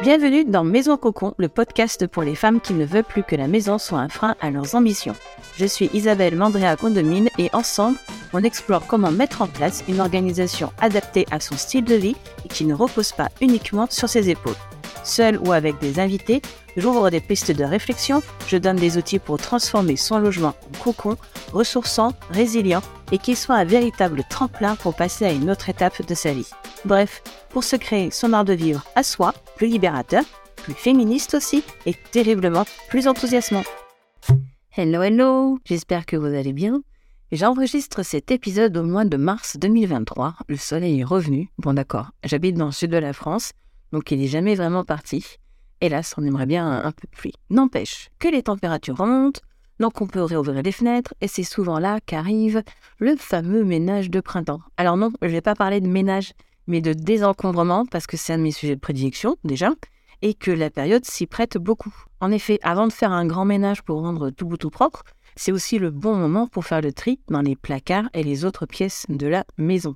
Bienvenue dans Maison Cocon, le podcast pour les femmes qui ne veulent plus que la maison soit un frein à leurs ambitions. Je suis Isabelle Mandrea Condomine et ensemble, on explore comment mettre en place une organisation adaptée à son style de vie et qui ne repose pas uniquement sur ses épaules. Seul ou avec des invités, j'ouvre des pistes de réflexion, je donne des outils pour transformer son logement en cocon, ressourçant, résilient et qui soit un véritable tremplin pour passer à une autre étape de sa vie. Bref, pour se créer son art de vivre à soi, plus libérateur, plus féministe aussi et terriblement plus enthousiasmant. Hello, hello, j'espère que vous allez bien. J'enregistre cet épisode au mois de mars 2023. Le soleil est revenu. Bon d'accord, j'habite dans le sud de la France, donc il n'est jamais vraiment parti. Hélas, on aimerait bien un peu de pluie. N'empêche que les températures remontent, donc on peut réouvrir les fenêtres, et c'est souvent là qu'arrive le fameux ménage de printemps. Alors non, je ne vais pas parler de ménage, mais de désencombrement, parce que c'est un de mes sujets de prédilection déjà, et que la période s'y prête beaucoup. En effet, avant de faire un grand ménage pour rendre tout bout tout propre, c'est aussi le bon moment pour faire le tri dans les placards et les autres pièces de la maison.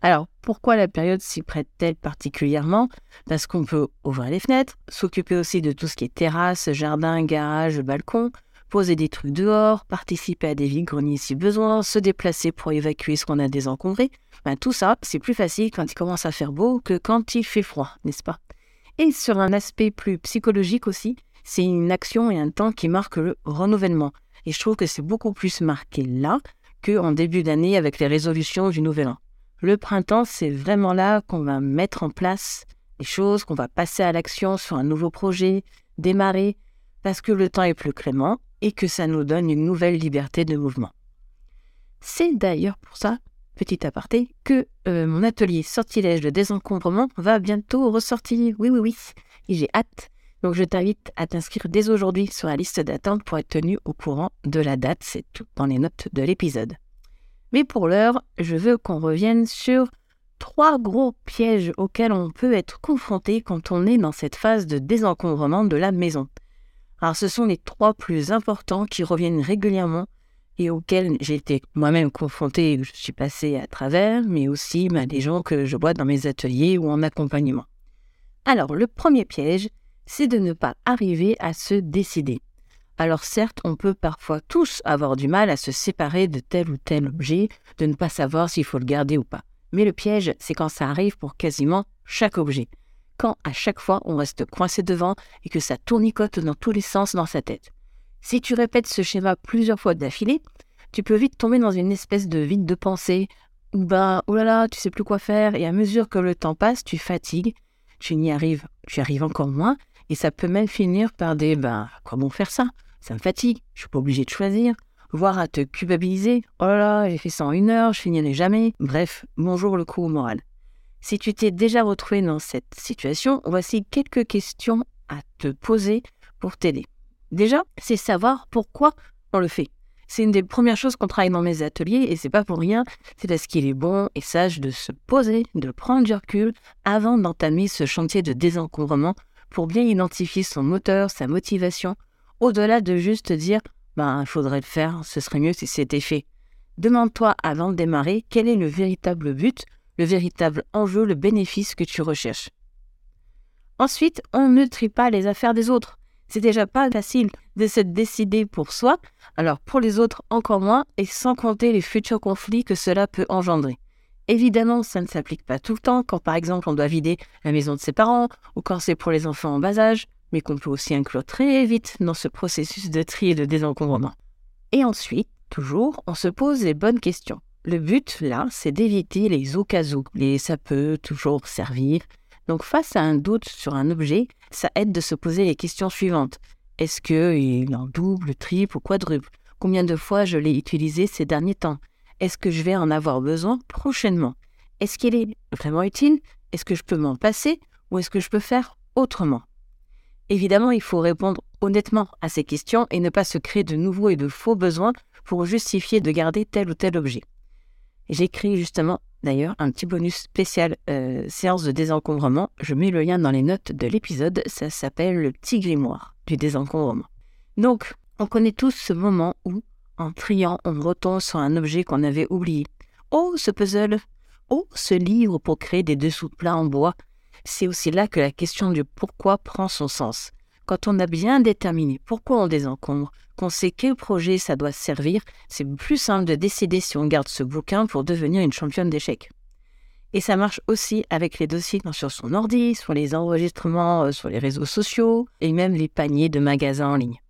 Alors, pourquoi la période s'y prête-t-elle particulièrement? Parce qu'on peut ouvrir les fenêtres, s'occuper aussi de tout ce qui est terrasse, jardin, garage, balcon, poser des trucs dehors, participer à des vides-greniers si besoin, se déplacer pour évacuer ce qu'on a désencombré. Ben, tout ça, c'est plus facile quand il commence à faire beau que quand il fait froid, n'est-ce pas? Et sur un aspect plus psychologique aussi, c'est une action et un temps qui marquent le renouvellement. Et je trouve que c'est beaucoup plus marqué là qu'en début d'année avec les résolutions du Nouvel An. Le printemps, c'est vraiment là qu'on va mettre en place les choses, qu'on va passer à l'action sur un nouveau projet, démarrer, parce que le temps est plus clément et que ça nous donne une nouvelle liberté de mouvement. C'est d'ailleurs pour ça, petit aparté, que euh, mon atelier sortilège de désencombrement va bientôt ressortir. Oui, oui, oui, et j'ai hâte. Donc je t'invite à t'inscrire dès aujourd'hui sur la liste d'attente pour être tenu au courant de la date. C'est tout dans les notes de l'épisode. Mais pour l'heure, je veux qu'on revienne sur trois gros pièges auxquels on peut être confronté quand on est dans cette phase de désencombrement de la maison. Alors ce sont les trois plus importants qui reviennent régulièrement et auxquels j'ai été moi-même confronté et je suis passé à travers, mais aussi bah, des gens que je vois dans mes ateliers ou en accompagnement. Alors le premier piège, c'est de ne pas arriver à se décider. Alors certes, on peut parfois tous avoir du mal à se séparer de tel ou tel objet, de ne pas savoir s'il faut le garder ou pas. Mais le piège, c'est quand ça arrive pour quasiment chaque objet quand à chaque fois on reste coincé devant et que ça tournicote dans tous les sens dans sa tête. Si tu répètes ce schéma plusieurs fois d'affilée, tu peux vite tomber dans une espèce de vide de pensée où bah oh là là, tu sais plus quoi faire et à mesure que le temps passe, tu fatigues, tu n'y arrives, tu arrives encore moins et ça peut même finir par des bah comment faire ça? Ça me fatigue, je suis pas obligé de choisir, voire à te culpabiliser. Oh là là, j'ai fait ça en une heure, je finirai jamais. Bref, bonjour le coup moral. Si tu t'es déjà retrouvé dans cette situation, voici quelques questions à te poser pour t'aider. Déjà, c'est savoir pourquoi on le fait. C'est une des premières choses qu'on travaille dans mes ateliers et c'est pas pour rien, c'est parce qu'il est bon et sage de se poser, de prendre du recul avant d'entamer ce chantier de désencombrement pour bien identifier son moteur, sa motivation, au-delà de juste dire ben il faudrait le faire, ce serait mieux si c'était fait. Demande-toi avant de démarrer quel est le véritable but le véritable enjeu, le bénéfice que tu recherches. Ensuite, on ne trie pas les affaires des autres. C'est déjà pas facile de se décider pour soi, alors pour les autres encore moins, et sans compter les futurs conflits que cela peut engendrer. Évidemment, ça ne s'applique pas tout le temps, quand par exemple on doit vider la maison de ses parents, ou quand c'est pour les enfants en bas âge, mais qu'on peut aussi inclure très vite dans ce processus de tri et de désencombrement. Et ensuite, toujours, on se pose les bonnes questions. Le but, là, c'est d'éviter les au. Et ça peut toujours servir. Donc, face à un doute sur un objet, ça aide de se poser les questions suivantes. Est-ce qu'il est en double, triple ou quadruple? Combien de fois je l'ai utilisé ces derniers temps? Est-ce que je vais en avoir besoin prochainement? Est-ce qu'il est vraiment utile? Est-ce que je peux m'en passer? Ou est-ce que je peux faire autrement? Évidemment, il faut répondre honnêtement à ces questions et ne pas se créer de nouveaux et de faux besoins pour justifier de garder tel ou tel objet. J'ai créé justement d'ailleurs un petit bonus spécial euh, séance de désencombrement. Je mets le lien dans les notes de l'épisode. Ça s'appelle le petit grimoire du désencombrement. Donc, on connaît tous ce moment où, en triant, on retombe sur un objet qu'on avait oublié. Oh, ce puzzle Oh, ce livre pour créer des dessous de plats en bois c'est aussi là que la question du pourquoi prend son sens. Quand on a bien déterminé pourquoi on désencombre, qu'on sait quel projet ça doit servir, c'est plus simple de décider si on garde ce bouquin pour devenir une championne d'échecs. Et ça marche aussi avec les dossiers sur son ordi, sur les enregistrements euh, sur les réseaux sociaux et même les paniers de magasins en ligne.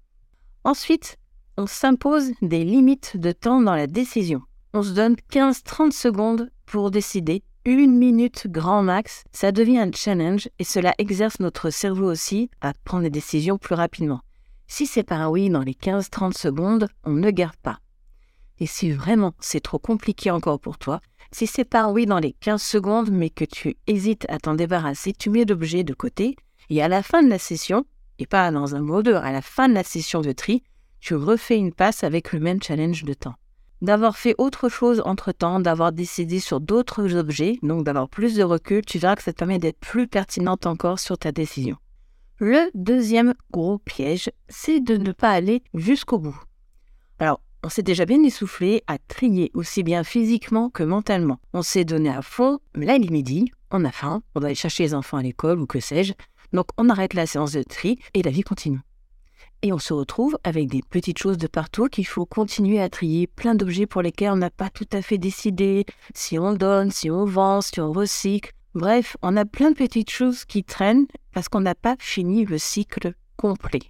Ensuite, on s'impose des limites de temps dans la décision. On se donne 15-30 secondes pour décider, une minute grand max, ça devient un challenge et cela exerce notre cerveau aussi à prendre des décisions plus rapidement. Si c'est pas un oui dans les 15-30 secondes, on ne garde pas. Et si vraiment c'est trop compliqué encore pour toi, si c'est pas un oui dans les 15 secondes mais que tu hésites à t'en débarrasser, tu mets l'objet de côté et à la fin de la session, et pas dans un mot à la fin de la session de tri, tu refais une passe avec le même challenge de temps. D'avoir fait autre chose entre-temps, d'avoir décidé sur d'autres objets, donc d'avoir plus de recul, tu verras que ça te permet d'être plus pertinente encore sur ta décision. Le deuxième gros piège, c'est de ne pas aller jusqu'au bout. Alors, on s'est déjà bien essoufflé à trier aussi bien physiquement que mentalement. On s'est donné à fond, mais là il est midi, on a faim, on doit aller chercher les enfants à l'école ou que sais-je, donc on arrête la séance de tri et la vie continue. Et on se retrouve avec des petites choses de partout qu'il faut continuer à trier, plein d'objets pour lesquels on n'a pas tout à fait décidé si on donne, si on vend, si on recycle. Bref, on a plein de petites choses qui traînent parce qu'on n'a pas fini le cycle complet.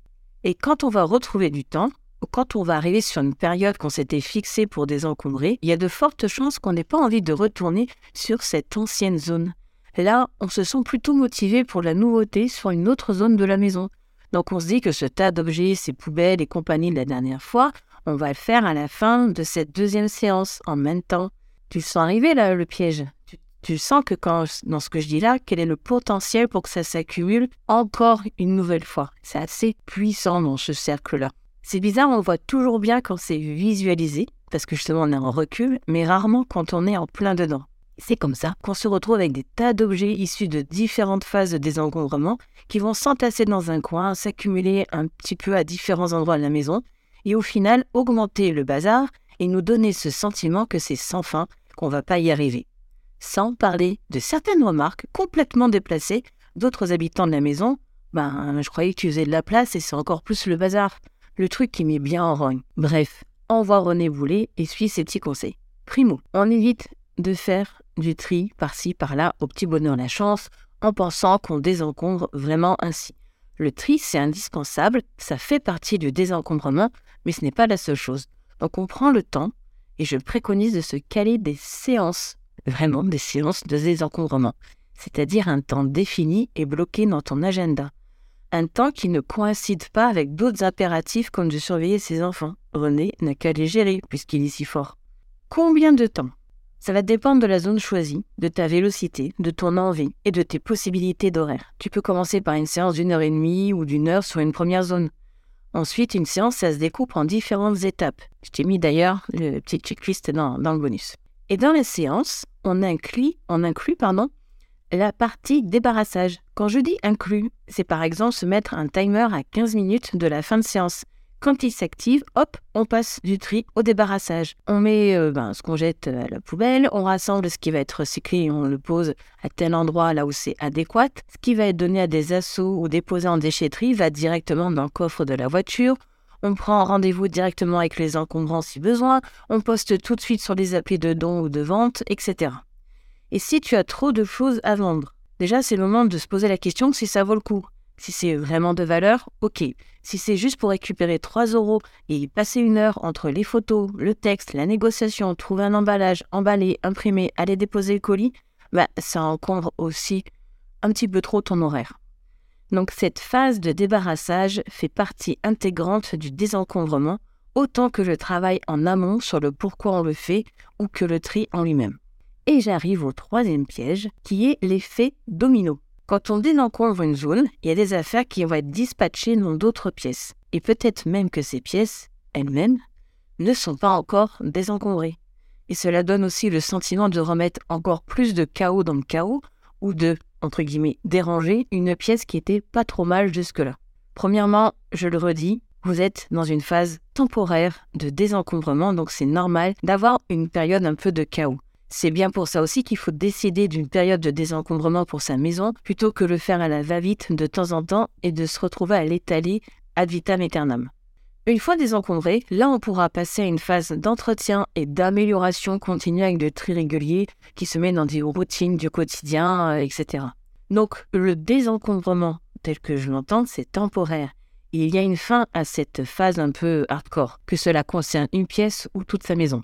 Et quand on va retrouver du temps, ou quand on va arriver sur une période qu'on s'était fixée pour désencombrer, il y a de fortes chances qu'on n'ait pas envie de retourner sur cette ancienne zone. Là, on se sent plutôt motivé pour la nouveauté sur une autre zone de la maison. Donc on se dit que ce tas d'objets, ces poubelles et compagnie de la dernière fois, on va le faire à la fin de cette deuxième séance en même temps. Tu sens arriver là le piège? Tu, sens que quand, dans ce que je dis là, quel est le potentiel pour que ça s'accumule encore une nouvelle fois? C'est assez puissant dans ce cercle-là. C'est bizarre, on voit toujours bien quand c'est visualisé, parce que justement on est en recul, mais rarement quand on est en plein dedans. C'est comme ça qu'on se retrouve avec des tas d'objets issus de différentes phases de désencombrement qui vont s'entasser dans un coin, s'accumuler un petit peu à différents endroits de la maison, et au final augmenter le bazar et nous donner ce sentiment que c'est sans fin, qu'on va pas y arriver. Sans parler de certaines remarques complètement déplacées d'autres habitants de la maison. Ben, je croyais que tu faisais de la place et c'est encore plus le bazar. Le truc qui met bien en rogne. Bref, envoie René Boulet et suis ses petits conseils. Primo, on évite de faire du tri par-ci, par-là, au petit bonheur la chance, en pensant qu'on désencombre vraiment ainsi. Le tri, c'est indispensable, ça fait partie du désencombrement, mais ce n'est pas la seule chose. Donc on prend le temps, et je préconise de se caler des séances, vraiment des séances de désencombrement, c'est-à-dire un temps défini et bloqué dans ton agenda. Un temps qui ne coïncide pas avec d'autres impératifs comme de surveiller ses enfants. René n'a qu'à les gérer puisqu'il est si fort. Combien de temps? Ça va dépendre de la zone choisie, de ta vélocité, de ton envie et de tes possibilités d'horaire. Tu peux commencer par une séance d'une heure et demie ou d'une heure sur une première zone. Ensuite, une séance, ça se découpe en différentes étapes. Je t'ai mis d'ailleurs le petit checklist dans, le bonus. Et dans la séance, on inclut, on inclut pardon, la partie débarrassage. Quand je dis inclus, c'est par exemple se mettre un timer à 15 minutes de la fin de séance. Quand il s'active, hop, on passe du tri au débarrassage. On met euh, ben, ce qu'on jette à la poubelle, on rassemble ce qui va être recyclé et on le pose à tel endroit là où c'est adéquat. Ce qui va être donné à des assauts ou déposé en déchetterie va directement dans le coffre de la voiture. On prend rendez-vous directement avec les encombrants si besoin. On poste tout de suite sur les applis de dons ou de vente, etc. Et si tu as trop de choses à vendre, déjà c'est le moment de se poser la question si ça vaut le coup. Si c'est vraiment de valeur, ok. Si c'est juste pour récupérer 3 euros et passer une heure entre les photos, le texte, la négociation, trouver un emballage, emballer, imprimer, aller déposer le colis, bah, ça encombre aussi un petit peu trop ton horaire. Donc cette phase de débarrassage fait partie intégrante du désencombrement, autant que le travail en amont sur le pourquoi on le fait ou que le tri en lui-même. Et j'arrive au troisième piège, qui est l'effet domino. Quand on désencombre une zone, il y a des affaires qui vont être dispatchées dans d'autres pièces. Et peut-être même que ces pièces, elles-mêmes, ne sont pas encore désencombrées. Et cela donne aussi le sentiment de remettre encore plus de chaos dans le chaos, ou de, entre guillemets, déranger une pièce qui était pas trop mal jusque-là. Premièrement, je le redis, vous êtes dans une phase temporaire de désencombrement, donc c'est normal d'avoir une période un peu de chaos. C'est bien pour ça aussi qu'il faut décider d'une période de désencombrement pour sa maison plutôt que le faire à la va-vite de temps en temps et de se retrouver à l'étaler ad vitam aeternam. Une fois désencombré, là on pourra passer à une phase d'entretien et d'amélioration continue avec de tri réguliers qui se met dans des routines du quotidien, euh, etc. Donc le désencombrement tel que je l'entends, c'est temporaire. Il y a une fin à cette phase un peu hardcore, que cela concerne une pièce ou toute sa maison.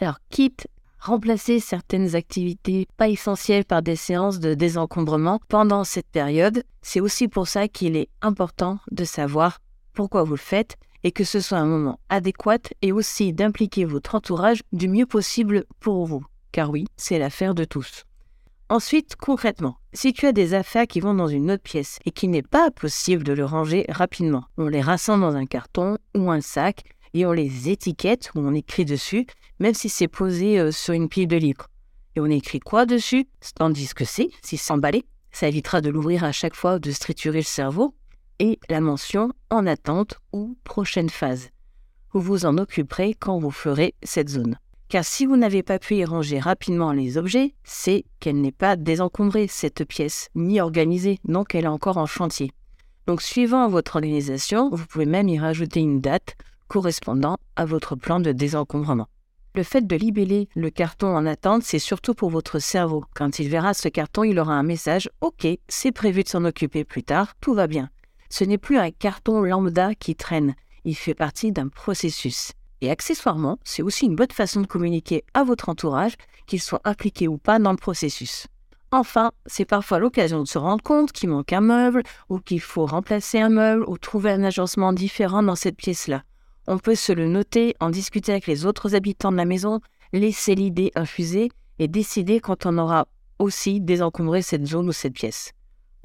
Alors quitte remplacer certaines activités pas essentielles par des séances de désencombrement pendant cette période, c'est aussi pour ça qu'il est important de savoir pourquoi vous le faites et que ce soit un moment adéquat et aussi d'impliquer votre entourage du mieux possible pour vous. Car oui, c'est l'affaire de tous. Ensuite, concrètement, si tu as des affaires qui vont dans une autre pièce et qu'il n'est pas possible de le ranger rapidement, on les rassemble dans un carton ou un sac et on les étiquette ou on écrit dessus, même si c'est posé euh, sur une pile de livres. Et on écrit quoi dessus? Tandis que c'est, si c'est emballé. Ça évitera de l'ouvrir à chaque fois, de striturer le cerveau et la mention en attente ou prochaine phase. Vous vous en occuperez quand vous ferez cette zone. Car si vous n'avez pas pu y ranger rapidement les objets, c'est qu'elle n'est pas désencombrée, cette pièce, ni organisée, donc elle est encore en chantier. Donc suivant votre organisation, vous pouvez même y rajouter une date correspondant à votre plan de désencombrement. Le fait de libeller le carton en attente, c'est surtout pour votre cerveau. Quand il verra ce carton, il aura un message OK, c'est prévu de s'en occuper plus tard, tout va bien. Ce n'est plus un carton lambda qui traîne, il fait partie d'un processus. Et accessoirement, c'est aussi une bonne façon de communiquer à votre entourage, qu'il soit impliqué ou pas dans le processus. Enfin, c'est parfois l'occasion de se rendre compte qu'il manque un meuble, ou qu'il faut remplacer un meuble, ou trouver un agencement différent dans cette pièce-là. On peut se le noter, en discuter avec les autres habitants de la maison, laisser l'idée infuser et décider quand on aura aussi désencombré cette zone ou cette pièce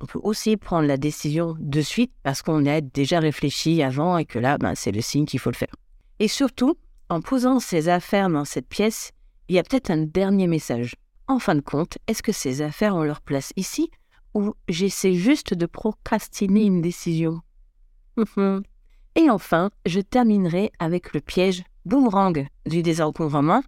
on peut aussi prendre la décision de suite parce qu'on a déjà réfléchi avant et que là, ben, c'est le signe qu'il faut le faire. Et surtout, en posant ces affaires dans cette pièce, il y a peut-être un dernier message. En fin de compte, est-ce que ces affaires ont leur place ici ou j'essaie juste de procrastiner une décision? Et enfin, je terminerai avec le piège boomerang du désencombrement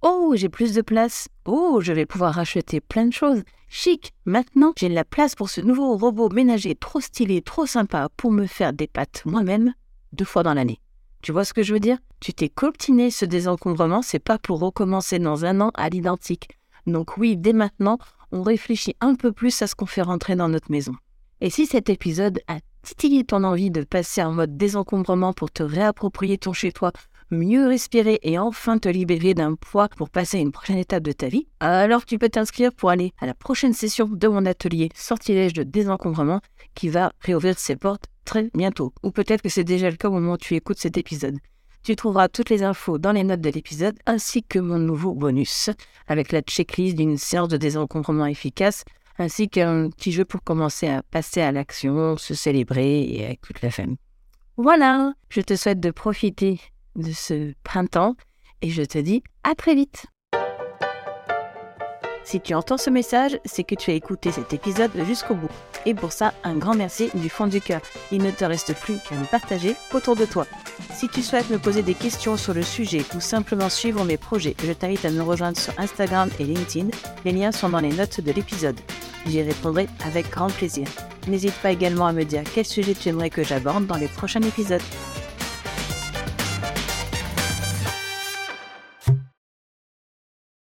Oh, j'ai plus de place. Oh, je vais pouvoir acheter plein de choses. Chic, maintenant j'ai la place pour ce nouveau robot ménager trop stylé, trop sympa pour me faire des pâtes moi-même deux fois dans l'année. Tu vois ce que je veux dire? Tu t'es coltiné ce désencombrement, c'est pas pour recommencer dans un an à l'identique. Donc oui, dès maintenant, on réfléchit un peu plus à ce qu'on fait rentrer dans notre maison. Et si cet épisode a titillé ton envie de passer en mode désencombrement pour te réapproprier ton chez-toi mieux respirer et enfin te libérer d'un poids pour passer à une prochaine étape de ta vie, alors tu peux t'inscrire pour aller à la prochaine session de mon atelier Sortilège de désencombrement qui va réouvrir ses portes très bientôt. Ou peut-être que c'est déjà le cas au moment où tu écoutes cet épisode. Tu trouveras toutes les infos dans les notes de l'épisode ainsi que mon nouveau bonus avec la checklist d'une séance de désencombrement efficace ainsi qu'un petit jeu pour commencer à passer à l'action, se célébrer et avec toute la famille. Voilà, je te souhaite de profiter de ce printemps et je te dis à très vite. Si tu entends ce message, c'est que tu as écouté cet épisode jusqu'au bout. Et pour ça, un grand merci du fond du cœur. Il ne te reste plus qu'à me partager autour de toi. Si tu souhaites me poser des questions sur le sujet ou simplement suivre mes projets, je t'invite à me rejoindre sur Instagram et LinkedIn. Les liens sont dans les notes de l'épisode. J'y répondrai avec grand plaisir. N'hésite pas également à me dire quel sujet tu aimerais que j'aborde dans les prochains épisodes.